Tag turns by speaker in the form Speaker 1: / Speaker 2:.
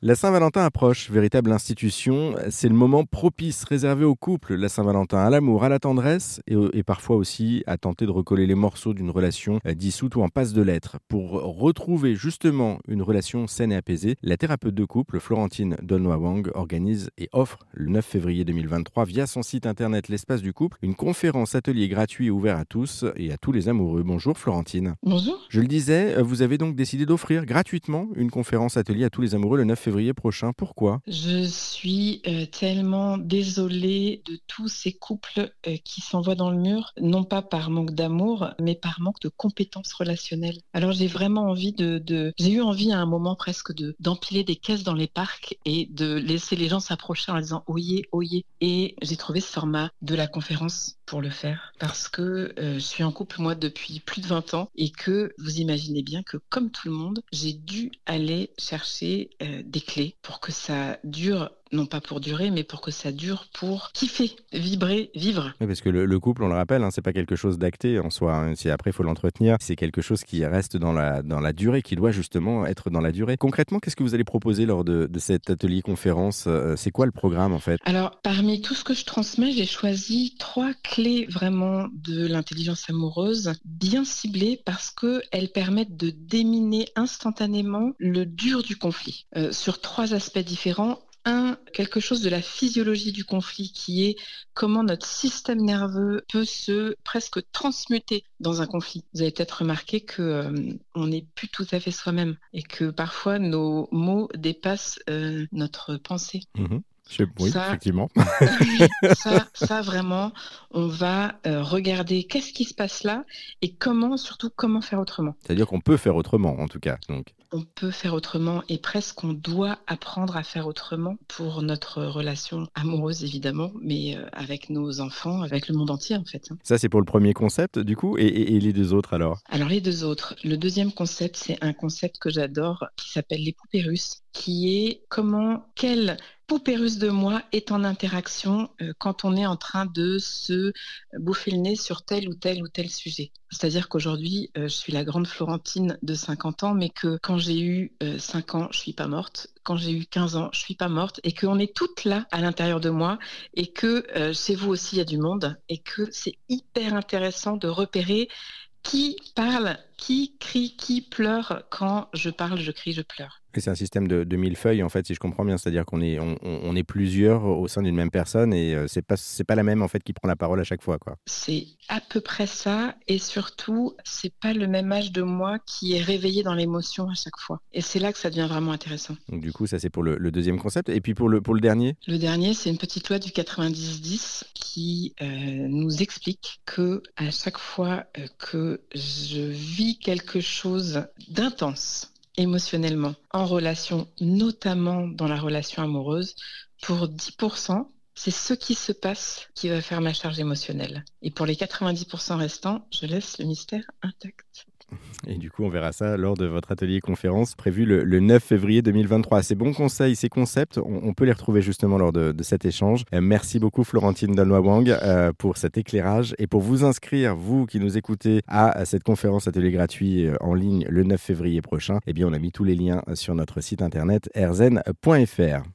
Speaker 1: La Saint-Valentin approche, véritable institution. C'est le moment propice réservé aux couples. La Saint-Valentin à l'amour, à la tendresse et, parfois aussi à tenter de recoller les morceaux d'une relation euh, dissoute ou en passe de l'être. Pour retrouver justement une relation saine et apaisée, la thérapeute de couple Florentine Donnois-Wang organise et offre le 9 février 2023 via son site internet L'espace du couple une conférence atelier gratuit ouvert à tous et à tous les amoureux. Bonjour Florentine.
Speaker 2: Bonjour.
Speaker 1: Je le disais, vous avez donc décidé d'offrir gratuitement une conférence atelier à tous les amoureux le 9 février février prochain. Pourquoi?
Speaker 2: Je suis euh, tellement désolée de tous ces couples euh, qui s'envoient dans le mur, non pas par manque d'amour, mais par manque de compétences relationnelles. Alors j'ai vraiment envie de, j'ai eu envie à un moment presque de d'empiler des caisses dans les parcs et de laisser les gens s'approcher en disant oyez, oyez. Et j'ai trouvé ce format de la conférence pour le faire parce que euh, je suis en couple moi depuis plus de 20 ans et que vous imaginez bien que comme tout le monde, j'ai dû aller chercher des clés pour que ça dure non pas pour durer, mais pour que ça dure pour kiffer, vibrer, vivre.
Speaker 1: Oui, parce que le, couple, on le rappelle, hein, c'est pas quelque chose d'acté en soi. Hein. Si après il faut l'entretenir, c'est quelque chose qui reste dans la, dans la durée, qui doit justement être dans la durée. Concrètement, qu'est-ce que vous allez proposer lors de, cet atelier conférence euh, C'est quoi le programme en fait?
Speaker 2: Alors, parmi tout ce que je transmets, j'ai choisi trois clés vraiment de l'intelligence amoureuse, bien ciblées parce qu'elles permettent de déminer instantanément le dur du conflit euh, sur trois aspects différents un, quelque chose de la physiologie du conflit qui est comment notre système nerveux peut se presque transmuter dans un conflit. Vous avez peut-être remarqué que euh, on n'est plus tout à fait soi-même et que parfois nos mots dépassent euh, notre pensée.
Speaker 1: Mmh oui, effectivement.
Speaker 2: ça, ça, vraiment, on va euh, regarder qu'est-ce qui se passe là et comment, surtout, comment faire autrement.
Speaker 1: C'est-à-dire qu'on peut faire autrement, en tout cas. Donc
Speaker 2: on peut faire autrement et presque on doit apprendre à faire autrement pour notre relation amoureuse évidemment, mais euh, avec nos enfants, avec le monde entier en fait. Hein.
Speaker 1: Ça c'est pour le premier concept du coup et, les deux autres alors?
Speaker 2: Alors les deux autres. Le deuxième concept c'est un concept que j'adore qui s'appelle les poupées russes qui est comment, quelle poupée de moi est en interaction euh, quand on est en train de se bouffer le nez sur tel ou tel ou tel sujet. C'est-à-dire qu'aujourd'hui, euh, je suis la grande Florentine de 50 ans, mais que quand j'ai eu 5 euh, ans, je suis pas morte. Quand j'ai eu 15 ans, je suis pas morte. Et qu'on est toutes là à l'intérieur de moi. Et que chez vous aussi, il y a du monde. Et que c'est hyper intéressant de repérer qui parle, qui crie, qui pleure quand je parle, je crie, je pleure.
Speaker 1: C'est un système de, de mille feuilles, en fait, si je comprends bien. C'est-à-dire qu'on est, on, est plusieurs au sein d'une même personne et euh, c'est pas, c'est pas la même, en fait, qui prend la parole à chaque fois, quoi.
Speaker 2: C'est à peu près ça. Et surtout, c'est pas le même âge de moi qui est réveillé dans l'émotion à chaque fois. Et c'est là que ça devient vraiment intéressant.
Speaker 1: Donc, du coup, ça, c'est pour le, deuxième concept. Et puis, pour le, pour le dernier?
Speaker 2: Le dernier, c'est une petite loi du 90-10 qui euh, nous explique que à chaque fois euh, que je vis quelque chose d'intense, émotionnellement en relation, notamment dans la relation amoureuse, pour 10%, c'est ce qui se passe qui va faire ma charge émotionnelle. Et pour les 90% restants, je laisse le mystère intact.
Speaker 1: Et du coup, on verra ça lors de votre atelier conférence prévu le, 9 février 2023. Ces bons conseils, ces concepts, on, peut les retrouver justement lors de, cet échange. Euh, merci beaucoup Florentine Dalnois Wang euh, pour cet éclairage et pour vous inscrire, vous qui nous écoutez, à, cette conférence atelier gratuit euh, en ligne le 9 février prochain. Eh bien, on a mis tous les liens sur notre site internet erzen.fr.